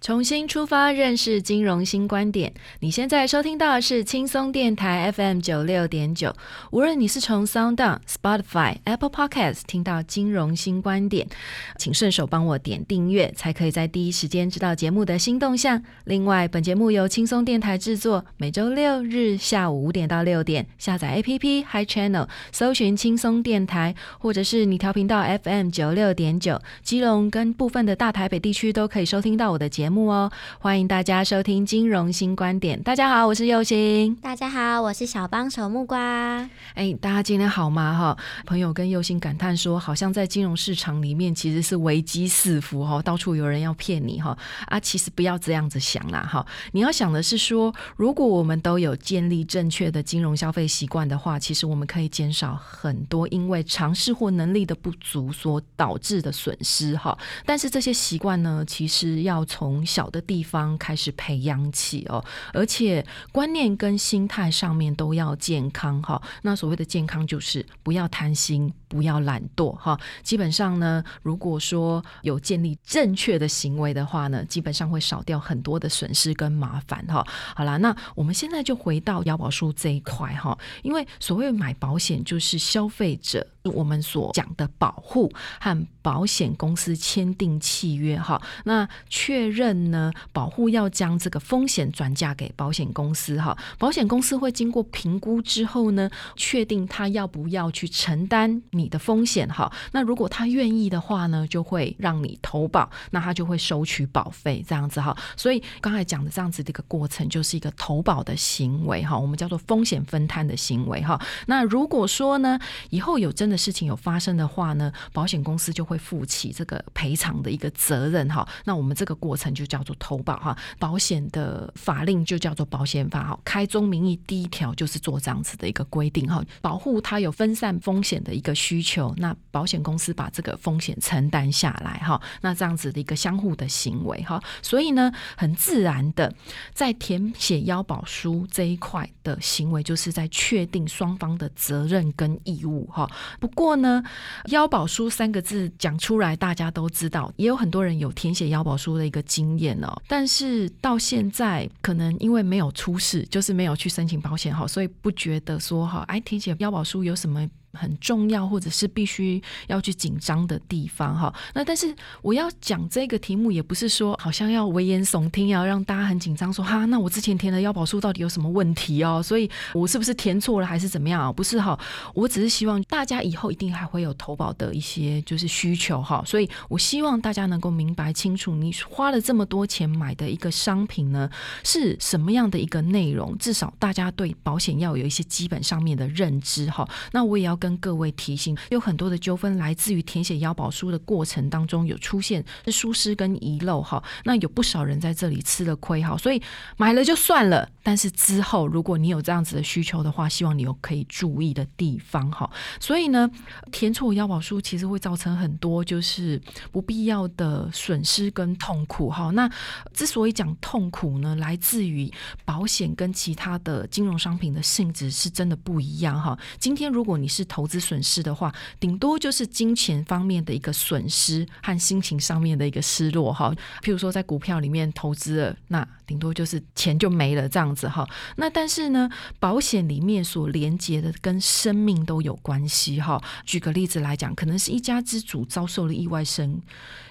重新出发，认识金融新观点。你现在收听到的是轻松电台 FM 九六点九。无论你是从 Sound、Spotify、Apple Podcast 听到金融新观点，请顺手帮我点订阅，才可以在第一时间知道节目的新动向。另外，本节目由轻松电台制作，每周六日下午五点到六点，下载 APP Hi Channel，搜寻轻松电台，或者是你调频道 FM 九六点九，基隆跟部分的大台北地区都可以收听到我的节目。哦，欢迎大家收听金融新观点。大家好，我是佑星。大家好，我是小帮手木瓜。哎，大家今天好吗？哈，朋友跟佑星感叹说，好像在金融市场里面其实是危机四伏哈，到处有人要骗你哈啊，其实不要这样子想啦哈。你要想的是说，如果我们都有建立正确的金融消费习惯的话，其实我们可以减少很多因为尝试或能力的不足所导致的损失哈。但是这些习惯呢，其实要从小的地方开始培养起哦，而且观念跟心态上面都要健康哈。那所谓的健康就是不要贪心，不要懒惰哈。基本上呢，如果说有建立正确的行为的话呢，基本上会少掉很多的损失跟麻烦哈。好啦，那我们现在就回到腰保书这一块哈，因为所谓买保险就是消费者。我们所讲的保护和保险公司签订契约，哈，那确认呢，保护要将这个风险转嫁给保险公司，哈，保险公司会经过评估之后呢，确定他要不要去承担你的风险，哈，那如果他愿意的话呢，就会让你投保，那他就会收取保费，这样子，哈，所以刚才讲的这样子的一个过程，就是一个投保的行为，哈，我们叫做风险分摊的行为，哈，那如果说呢，以后有真的事情有发生的话呢，保险公司就会负起这个赔偿的一个责任哈。那我们这个过程就叫做投保哈。保险的法令就叫做保险法哈。开宗明义第一条就是做这样子的一个规定哈，保护它有分散风险的一个需求，那保险公司把这个风险承担下来哈。那这样子的一个相互的行为哈，所以呢，很自然的在填写腰保书这一块的行为，就是在确定双方的责任跟义务哈。不过呢，腰保书三个字讲出来，大家都知道，也有很多人有填写腰保书的一个经验哦。但是到现在，可能因为没有出事，就是没有去申请保险哈，所以不觉得说哈，哎，填写腰保书有什么？很重要，或者是必须要去紧张的地方哈。那但是我要讲这个题目，也不是说好像要危言耸听，要让大家很紧张，说哈，那我之前填的腰保书到底有什么问题哦？所以我是不是填错了，还是怎么样？不是哈，我只是希望大家以后一定还会有投保的一些就是需求哈。所以我希望大家能够明白清楚，你花了这么多钱买的一个商品呢，是什么样的一个内容？至少大家对保险要有一些基本上面的认知哈。那我也要。跟各位提醒，有很多的纠纷来自于填写腰保书的过程当中有出现是疏失跟遗漏哈，那有不少人在这里吃了亏哈，所以买了就算了。但是之后如果你有这样子的需求的话，希望你有可以注意的地方哈。所以呢，填错腰保书其实会造成很多就是不必要的损失跟痛苦哈。那之所以讲痛苦呢，来自于保险跟其他的金融商品的性质是真的不一样哈。今天如果你是投资损失的话，顶多就是金钱方面的一个损失和心情上面的一个失落哈。譬如说在股票里面投资了，那顶多就是钱就没了这样子哈。那但是呢，保险里面所连接的跟生命都有关系哈。举个例子来讲，可能是一家之主遭受了意外身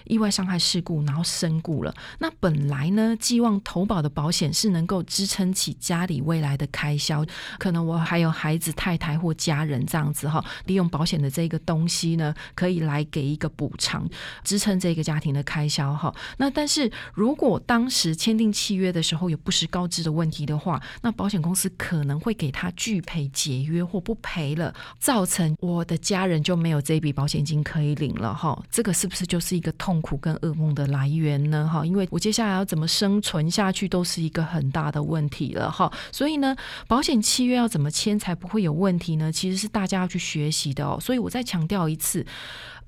意外伤害事故，然后身故了。那本来呢，寄望投保的保险是能够支撑起家里未来的开销，可能我还有孩子、太太或家人这样子哈，利用保险的这个东西呢，可以来给一个补偿，支撑这个家庭的开销哈。那但是如果当时签订契约的时候有不实告知的问题的话，那保险公司可能会给他拒赔、解约或不赔了，造成我的家人就没有这笔保险金可以领了哈。这个是不是就是一个痛苦跟噩梦的来源呢？哈，因为我接下来要怎么生存下去都是一个很大的问题了哈。所以呢，保险契约要怎么签才不会有问题呢？其实是大家要去学习的哦。所以我再强调一次。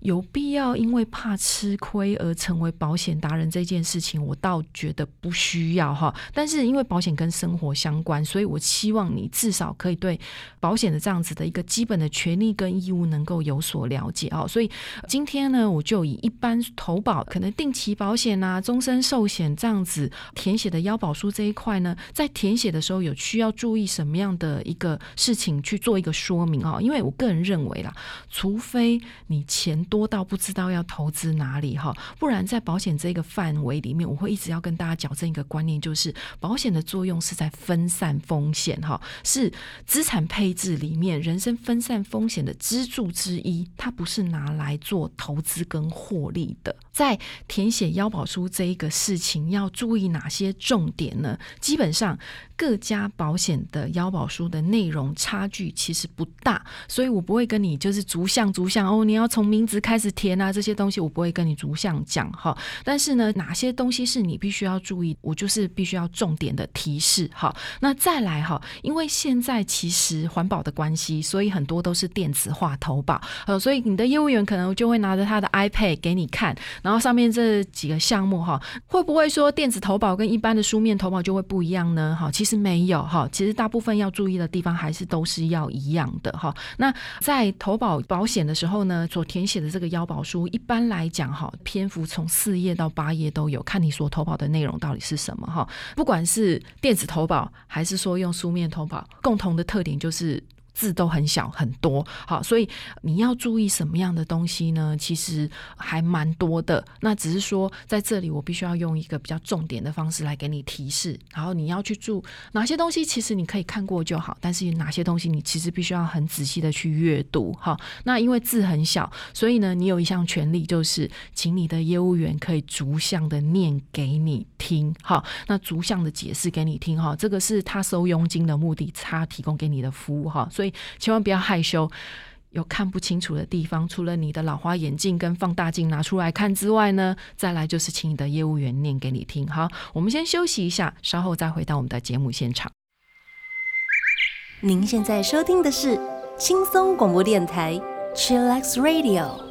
有必要因为怕吃亏而成为保险达人这件事情，我倒觉得不需要哈。但是因为保险跟生活相关，所以我希望你至少可以对保险的这样子的一个基本的权利跟义务能够有所了解哦。所以今天呢，我就以一般投保、可能定期保险啊、终身寿险这样子填写的腰保书这一块呢，在填写的时候有需要注意什么样的一个事情去做一个说明哦。因为我个人认为啦，除非你钱。多到不知道要投资哪里哈，不然在保险这个范围里面，我会一直要跟大家矫正一个观念，就是保险的作用是在分散风险哈，是资产配置里面人生分散风险的支柱之一，它不是拿来做投资跟获利的。在填写腰保书这一个事情，要注意哪些重点呢？基本上。各家保险的腰保书的内容差距其实不大，所以我不会跟你就是逐项逐项哦，你要从名字开始填啊，这些东西我不会跟你逐项讲哈。但是呢，哪些东西是你必须要注意，我就是必须要重点的提示哈。那再来哈，因为现在其实环保的关系，所以很多都是电子化投保，呃，所以你的业务员可能就会拿着他的 iPad 给你看，然后上面这几个项目哈，会不会说电子投保跟一般的书面投保就会不一样呢？哈，其实。没有哈，其实大部分要注意的地方还是都是要一样的哈。那在投保保险的时候呢，所填写的这个腰保书，一般来讲哈，篇幅从四页到八页都有，看你所投保的内容到底是什么哈。不管是电子投保还是说用书面投保，共同的特点就是。字都很小很多，好，所以你要注意什么样的东西呢？其实还蛮多的。那只是说在这里，我必须要用一个比较重点的方式来给你提示。然后你要去注哪些东西，其实你可以看过就好。但是哪些东西你其实必须要很仔细的去阅读。好，那因为字很小，所以呢，你有一项权利就是，请你的业务员可以逐项的念给你听。好，那逐项的解释给你听。哈，这个是他收佣金的目的，他提供给你的服务。哈。所以千万不要害羞，有看不清楚的地方，除了你的老花眼镜跟放大镜拿出来看之外呢，再来就是请你的业务员念给你听。好，我们先休息一下，稍后再回到我们的节目现场。您现在收听的是轻松广播电台 Chillax Radio。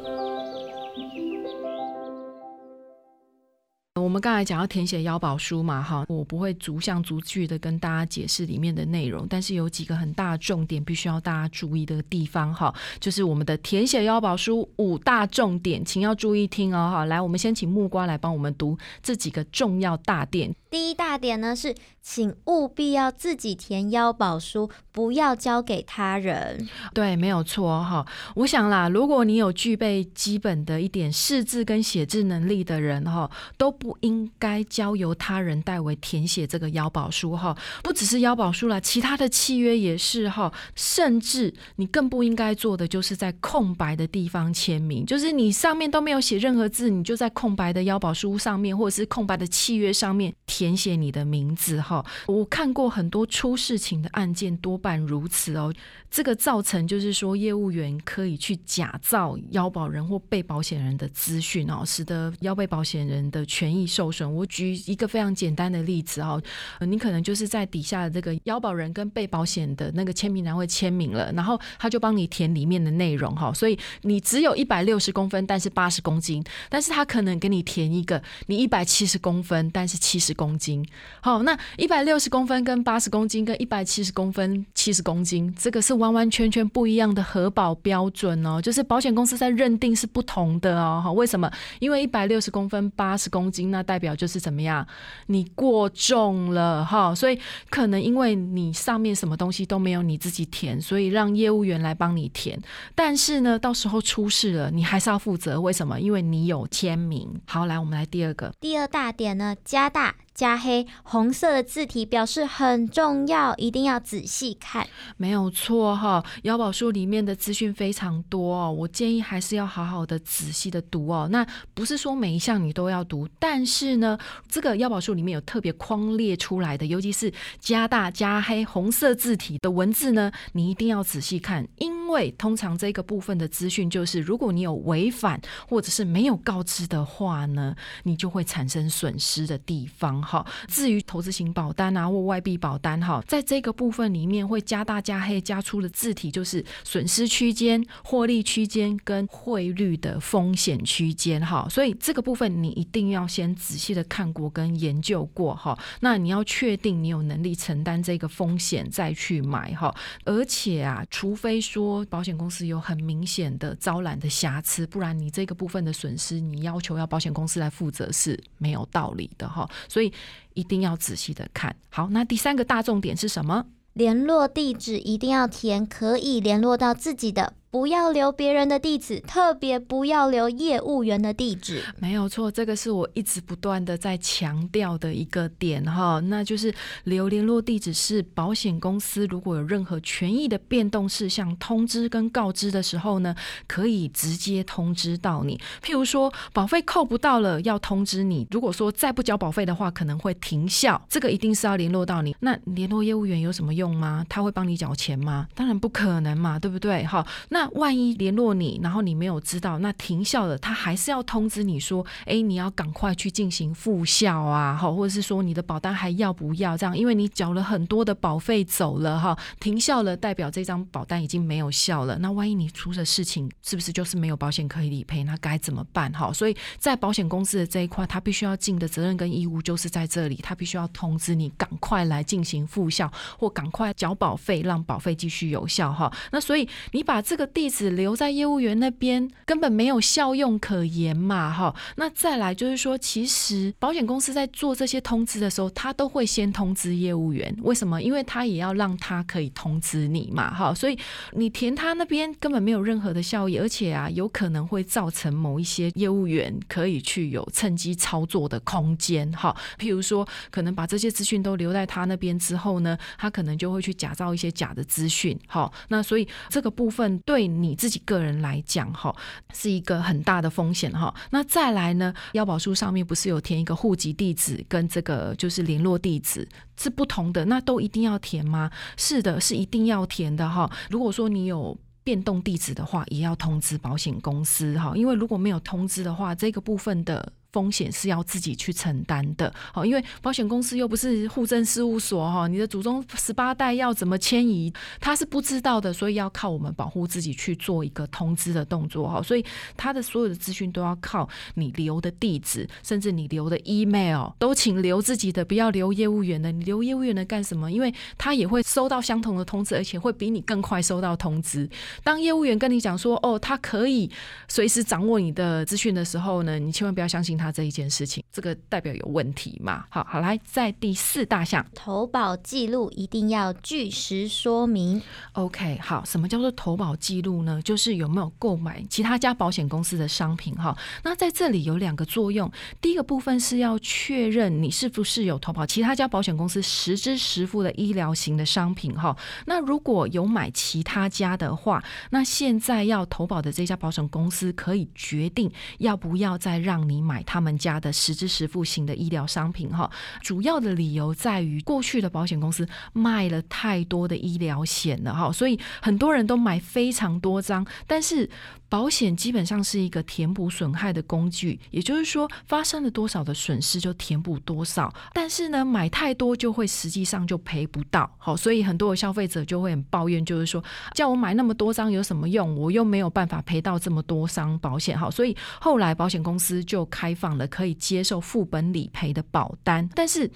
我们刚才讲要填写腰保书嘛，哈，我不会逐项逐句的跟大家解释里面的内容，但是有几个很大的重点必须要大家注意的地方，哈，就是我们的填写腰保书五大重点，请要注意听哦，哈，来，我们先请木瓜来帮我们读这几个重要大点。第一大点呢是。请务必要自己填腰保书，不要交给他人。对，没有错哈。我想啦，如果你有具备基本的一点识字跟写字能力的人哈，都不应该交由他人代为填写这个腰保书哈。不只是腰保书啦，其他的契约也是哈。甚至你更不应该做的，就是在空白的地方签名，就是你上面都没有写任何字，你就在空白的腰保书上面，或者是空白的契约上面填写你的名字哈。我看过很多出事情的案件，多半如此哦。这个造成就是说，业务员可以去假造腰保人或被保险人的资讯哦，使得腰被保险人的权益受损。我举一个非常简单的例子哦，你可能就是在底下的这个腰保人跟被保险的那个签名栏会签名了，然后他就帮你填里面的内容哈。所以你只有一百六十公分，但是八十公斤，但是他可能给你填一个你一百七十公分，但是七十公。公斤。好，那一百六十公分跟八十公斤跟一百七十公分七十公斤，这个是完完全全不一样的核保标准哦，就是保险公司在认定是不同的哦。好，为什么？因为一百六十公分八十公斤，那代表就是怎么样？你过重了哈，所以可能因为你上面什么东西都没有你自己填，所以让业务员来帮你填。但是呢，到时候出事了，你还是要负责。为什么？因为你有签名。好，来，我们来第二个，第二大点呢，加大。加黑红色的字体表示很重要，一定要仔细看。没有错哈，腰宝书里面的资讯非常多哦，我建议还是要好好的仔细的读哦。那不是说每一项你都要读，但是呢，这个腰宝书里面有特别框列出来的，尤其是加大加黑红色字体的文字呢，你一定要仔细看，因为通常这个部分的资讯就是，如果你有违反或者是没有告知的话呢，你就会产生损失的地方。好，至于投资型保单啊或外币保单，哈，在这个部分里面会加大加黑加粗的字体，就是损失区间、获利区间跟汇率的风险区间，哈，所以这个部分你一定要先仔细的看过跟研究过，哈，那你要确定你有能力承担这个风险再去买，哈，而且啊，除非说保险公司有很明显的招揽的瑕疵，不然你这个部分的损失，你要求要保险公司来负责是没有道理的，哈，所以。一定要仔细的看好。那第三个大重点是什么？联络地址一定要填，可以联络到自己的。不要留别人的地址，特别不要留业务员的地址。没有错，这个是我一直不断的在强调的一个点哈，那就是留联络地址是保险公司如果有任何权益的变动事项通知跟告知的时候呢，可以直接通知到你。譬如说保费扣不到了，要通知你；如果说再不交保费的话，可能会停效，这个一定是要联络到你。那联络业务员有什么用吗？他会帮你缴钱吗？当然不可能嘛，对不对？哈，那。那万一联络你，然后你没有知道，那停效了，他还是要通知你说，哎，你要赶快去进行复效啊，好，或者是说你的保单还要不要这样？因为你缴了很多的保费走了哈，停效了，代表这张保单已经没有效了。那万一你出了事情，是不是就是没有保险可以理赔？那该怎么办？哈，所以在保险公司的这一块，他必须要尽的责任跟义务就是在这里，他必须要通知你赶快来进行复效，或赶快缴保费，让保费继续有效哈。那所以你把这个。地址留在业务员那边根本没有效用可言嘛，哈。那再来就是说，其实保险公司在做这些通知的时候，他都会先通知业务员。为什么？因为他也要让他可以通知你嘛，哈。所以你填他那边根本没有任何的效益，而且啊，有可能会造成某一些业务员可以去有趁机操作的空间，哈。譬如说，可能把这些资讯都留在他那边之后呢，他可能就会去假造一些假的资讯，好。那所以这个部分对。对你自己个人来讲，哈，是一个很大的风险，哈。那再来呢，腰保书上面不是有填一个户籍地址跟这个就是联络地址是不同的，那都一定要填吗？是的，是一定要填的，哈。如果说你有变动地址的话，也要通知保险公司，哈，因为如果没有通知的话，这个部分的。风险是要自己去承担的，好，因为保险公司又不是户政事务所哈，你的祖宗十八代要怎么迁移，他是不知道的，所以要靠我们保护自己去做一个通知的动作哈，所以他的所有的资讯都要靠你留的地址，甚至你留的 email 都请留自己的，不要留业务员的。你留业务员的干什么？因为他也会收到相同的通知，而且会比你更快收到通知。当业务员跟你讲说，哦，他可以随时掌握你的资讯的时候呢，你千万不要相信。他这一件事情，这个代表有问题嘛？好好来，在第四大项，投保记录一定要据实说明。OK，好，什么叫做投保记录呢？就是有没有购买其他家保险公司的商品？哈，那在这里有两个作用。第一个部分是要确认你是不是有投保其他家保险公司实支实付的医疗型的商品。哈，那如果有买其他家的话，那现在要投保的这家保险公司可以决定要不要再让你买。他们家的实支实付型的医疗商品，哈，主要的理由在于过去的保险公司卖了太多的医疗险了，哈，所以很多人都买非常多张，但是。保险基本上是一个填补损害的工具，也就是说，发生了多少的损失就填补多少。但是呢，买太多就会实际上就赔不到。好，所以很多的消费者就会很抱怨，就是说，叫我买那么多张有什么用？我又没有办法赔到这么多张保险。好，所以后来保险公司就开放了可以接受副本理赔的保单，但是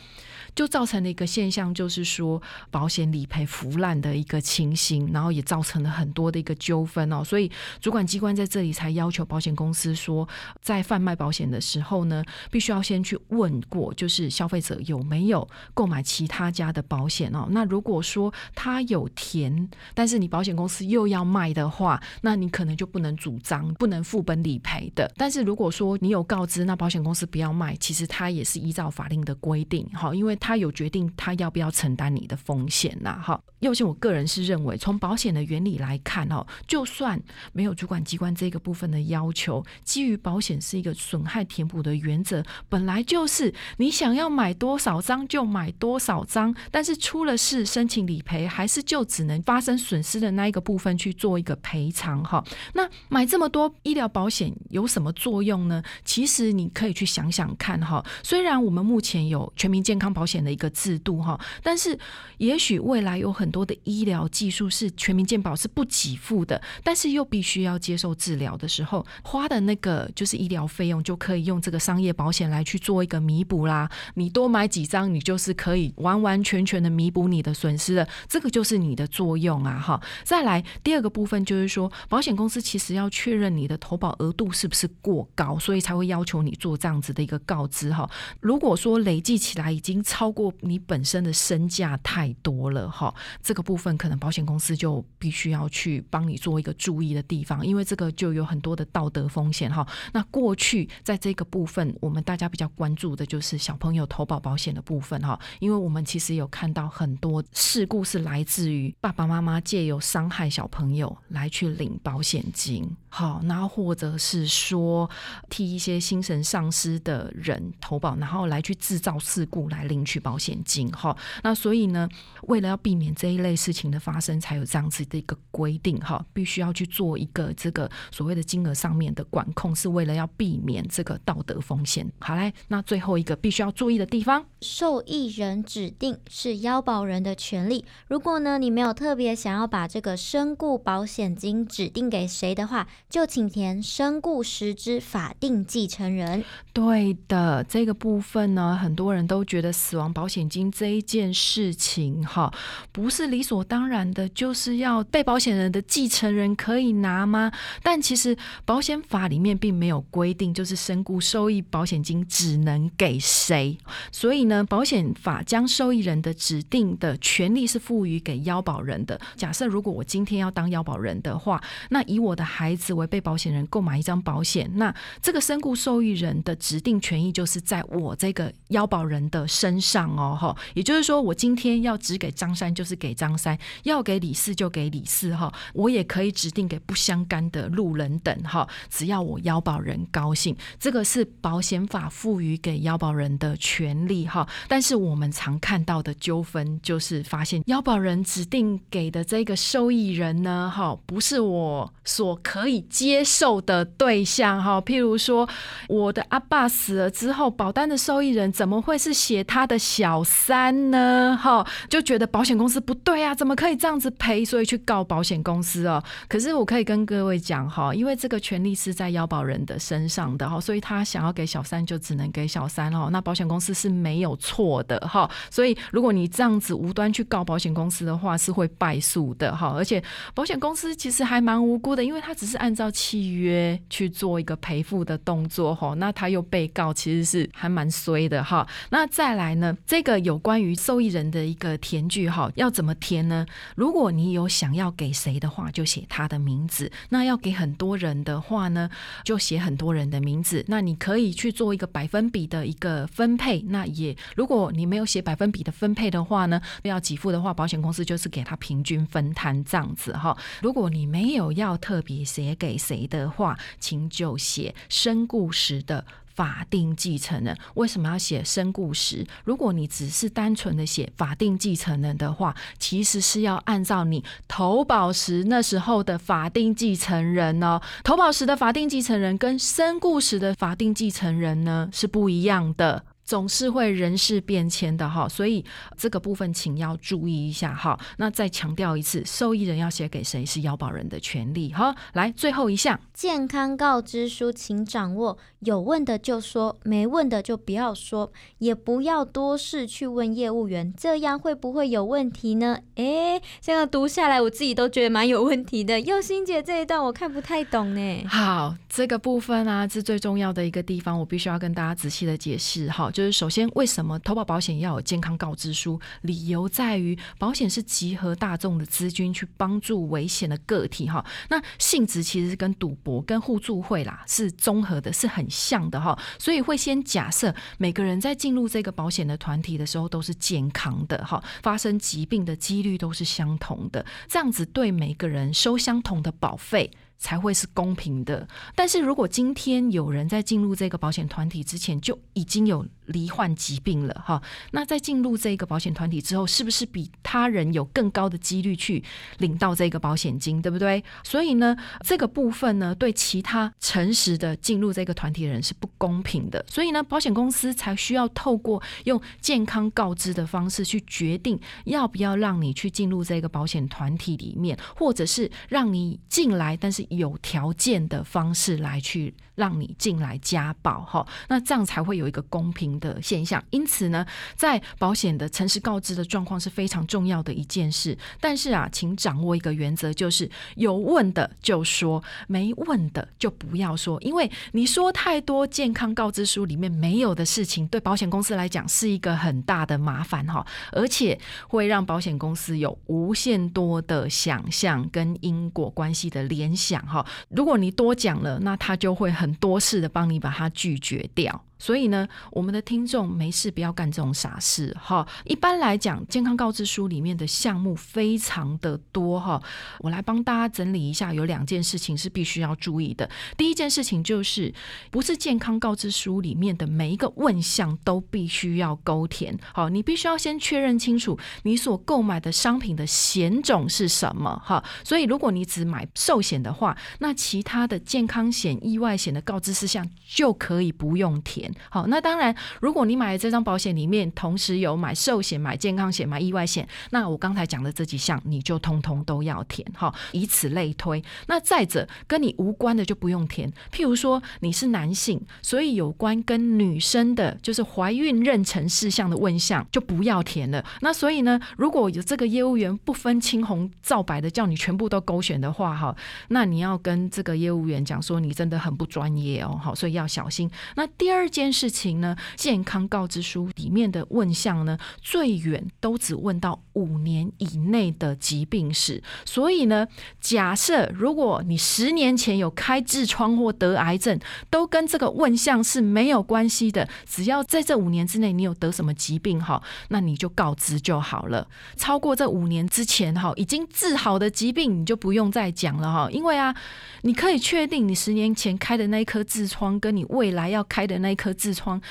就造成了一个现象，就是说保险理赔腐烂的一个情形，然后也造成了很多的一个纠纷哦。所以主管机关在这里才要求保险公司说，在贩卖保险的时候呢，必须要先去问过，就是消费者有没有购买其他家的保险哦。那如果说他有填，但是你保险公司又要卖的话，那你可能就不能主张不能副本理赔的。但是如果说你有告知，那保险公司不要卖，其实他也是依照法令的规定，哈，因为他有决定他要不要承担你的风险呐，哈。尤其我个人是认为，从保险的原理来看，哦，就算没有主管机关这个部分的要求，基于保险是一个损害填补的原则，本来就是你想要买多少张就买多少张，但是出了事申请理赔，还是就只能发生损失的那一个部分去做一个赔偿，哈。那买这么多医疗保险有什么作用呢？其实你你可以去想想看，哈。虽然我们目前有全民健康保险的一个制度，哈，但是也许未来有很多的医疗技术是全民健保是不给付的，但是又必须要接受治疗的时候，花的那个就是医疗费用，就可以用这个商业保险来去做一个弥补啦。你多买几张，你就是可以完完全全的弥补你的损失了。这个就是你的作用啊，哈。再来第二个部分就是说，保险公司其实要确认你的投保额度是不是过高，所以才会要求你做这样子的一个告知哈。如果说累计起来已经超过你本身的身价太多了哈。这个部分可能保险公司就必须要去帮你做一个注意的地方，因为这个就有很多的道德风险哈。那过去在这个部分，我们大家比较关注的就是小朋友投保保险的部分哈，因为我们其实有看到很多事故是来自于爸爸妈妈借由伤害小朋友来去领保险金，好，然后或者是说替一些精神丧失的人投保，然后来去制造事故来领取保险金哈。那所以呢，为了要避免这一类事情的发生，才有这样子的一个规定哈，必须要去做一个这个所谓的金额上面的管控，是为了要避免这个道德风险。好来，那最后一个必须要注意的地方，受益人指定是腰保人的权利。如果呢你没有特别想要把这个身故保险金指定给谁的话，就请填身故时之法定继承人。对的，这个部分呢，很多人都觉得死亡保险金这一件事情哈，不是理所当然的，就是要被保险人的继承人可以拿吗？但其实保险法里面并没有规定，就是身故受益保险金只能给谁。所以呢，保险法将受益人的指定的权利是赋予给腰保人的。假设如果我今天要当腰保人的话，那以我的孩子为被保险人购买一张保险，那这个身故受益人的指定权益就是在我这个腰保人的身上哦，哈。也就是说，我今天要只给张三，就是给张三；要给李四，就给李四，哈。我也可以指定给不相干的路人等，哈。只要我腰保人高兴，这个是保险法赋予给腰保人的权利，哈。但是我们常看到的纠纷就是发现腰保人指定给的这个受益人呢，哈，不是我所可以接受的对象，哈。譬如说，我我的阿爸死了之后，保单的受益人怎么会是写他的小三呢？哈，就觉得保险公司不对啊，怎么可以这样子赔？所以去告保险公司哦。可是我可以跟各位讲哈，因为这个权利是在腰保人的身上的哈，所以他想要给小三就只能给小三哦。那保险公司是没有错的哈。所以如果你这样子无端去告保险公司的话，是会败诉的哈。而且保险公司其实还蛮无辜的，因为他只是按照契约去做一个赔付的动作哈。那他又被告，其实是还蛮衰的哈。那再来呢，这个有关于受益人的一个填句哈，要怎么填呢？如果你有想要给谁的话，就写他的名字；那要给很多人的话呢，就写很多人的名字。那你可以去做一个百分比的一个分配。那也如果你没有写百分比的分配的话呢，要给付的话，保险公司就是给他平均分摊这样子哈。如果你没有要特别写给谁的话，请就写身故时的。法定继承人为什么要写身故时？如果你只是单纯的写法定继承人的话，其实是要按照你投保时那时候的法定继承人哦。投保时的法定继承人跟身故时的法定继承人呢是不一样的。总是会人事变迁的哈，所以这个部分请要注意一下哈。那再强调一次，受益人要写给谁是腰保人的权利哈。来，最后一项健康告知书，请掌握。有问的就说，没问的就不要说，也不要多事去问业务员，这样会不会有问题呢？诶，这样读下来，我自己都觉得蛮有问题的。佑心姐这一段我看不太懂呢。好，这个部分啊是最重要的一个地方，我必须要跟大家仔细的解释哈。就是首先，为什么投保保险要有健康告知书？理由在于，保险是集合大众的资金去帮助危险的个体哈。那性质其实是跟赌博、跟互助会啦是综合的，是很。像的哈，所以会先假设每个人在进入这个保险的团体的时候都是健康的哈，发生疾病的几率都是相同的，这样子对每个人收相同的保费。才会是公平的。但是如果今天有人在进入这个保险团体之前就已经有罹患疾病了，哈，那在进入这个保险团体之后，是不是比他人有更高的几率去领到这个保险金，对不对？所以呢，这个部分呢，对其他诚实的进入这个团体的人是不公平的。所以呢，保险公司才需要透过用健康告知的方式去决定要不要让你去进入这个保险团体里面，或者是让你进来，但是。有条件的方式来去让你进来加保哈，那这样才会有一个公平的现象。因此呢，在保险的诚实告知的状况是非常重要的一件事。但是啊，请掌握一个原则，就是有问的就说，没问的就不要说。因为你说太多健康告知书里面没有的事情，对保险公司来讲是一个很大的麻烦哈，而且会让保险公司有无限多的想象跟因果关系的联想。讲哈，如果你多讲了，那他就会很多事的帮你把它拒绝掉。所以呢，我们的听众没事不要干这种傻事哈。一般来讲，健康告知书里面的项目非常的多哈。我来帮大家整理一下，有两件事情是必须要注意的。第一件事情就是，不是健康告知书里面的每一个问项都必须要勾填。好，你必须要先确认清楚你所购买的商品的险种是什么哈。所以，如果你只买寿险的话，那其他的健康险、意外险的告知事项就可以不用填。好，那当然，如果你买的这张保险里面同时有买寿险、买健康险、买意外险，那我刚才讲的这几项你就通通都要填，好，以此类推。那再者，跟你无关的就不用填。譬如说你是男性，所以有关跟女生的，就是怀孕妊娠事项的问项就不要填了。那所以呢，如果有这个业务员不分青红皂白的叫你全部都勾选的话，哈，那你要跟这个业务员讲说你真的很不专业哦，好，所以要小心。那第二。件事情呢，健康告知书里面的问项呢，最远都只问到五年以内的疾病史。所以呢，假设如果你十年前有开痔疮或得癌症，都跟这个问项是没有关系的。只要在这五年之内你有得什么疾病哈，那你就告知就好了。超过这五年之前哈，已经治好的疾病你就不用再讲了哈，因为啊，你可以确定你十年前开的那一颗痔疮，跟你未来要开的那一颗。颗痔疮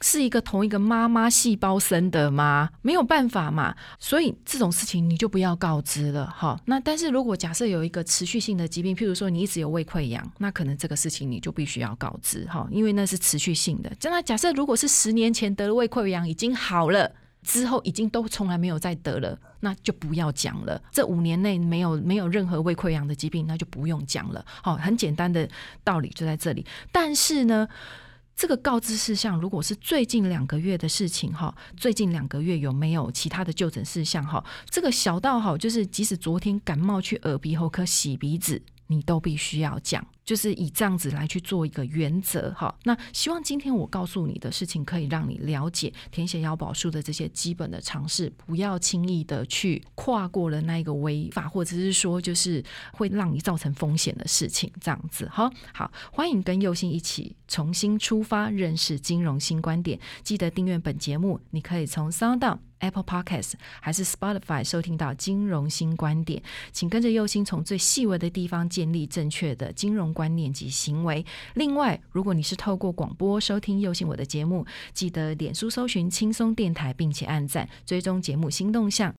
是一个同一个妈妈细胞生的吗？没有办法嘛，所以这种事情你就不要告知了哈。那但是如果假设有一个持续性的疾病，譬如说你一直有胃溃疡，那可能这个事情你就必须要告知哈，因为那是持续性的。真的，假设如果是十年前得了胃溃疡已经好了，之后已经都从来没有再得了，那就不要讲了。这五年内没有没有任何胃溃疡的疾病，那就不用讲了。好，很简单的道理就在这里。但是呢？这个告知事项，如果是最近两个月的事情哈，最近两个月有没有其他的就诊事项哈？这个小到好，就是即使昨天感冒去耳鼻喉科洗鼻子，你都必须要讲。就是以这样子来去做一个原则哈，那希望今天我告诉你的事情可以让你了解填写腰保书的这些基本的常识，不要轻易的去跨过了那一个违法或者是说就是会让你造成风险的事情，这样子哈。好，欢迎跟佑心一起重新出发，认识金融新观点。记得订阅本节目，你可以从 Sound。Apple Podcast 还是 Spotify 收听到金融新观点，请跟着右心从最细微的地方建立正确的金融观念及行为。另外，如果你是透过广播收听右心我的节目，记得脸书搜寻轻松电台，并且按赞追踪节目新动向。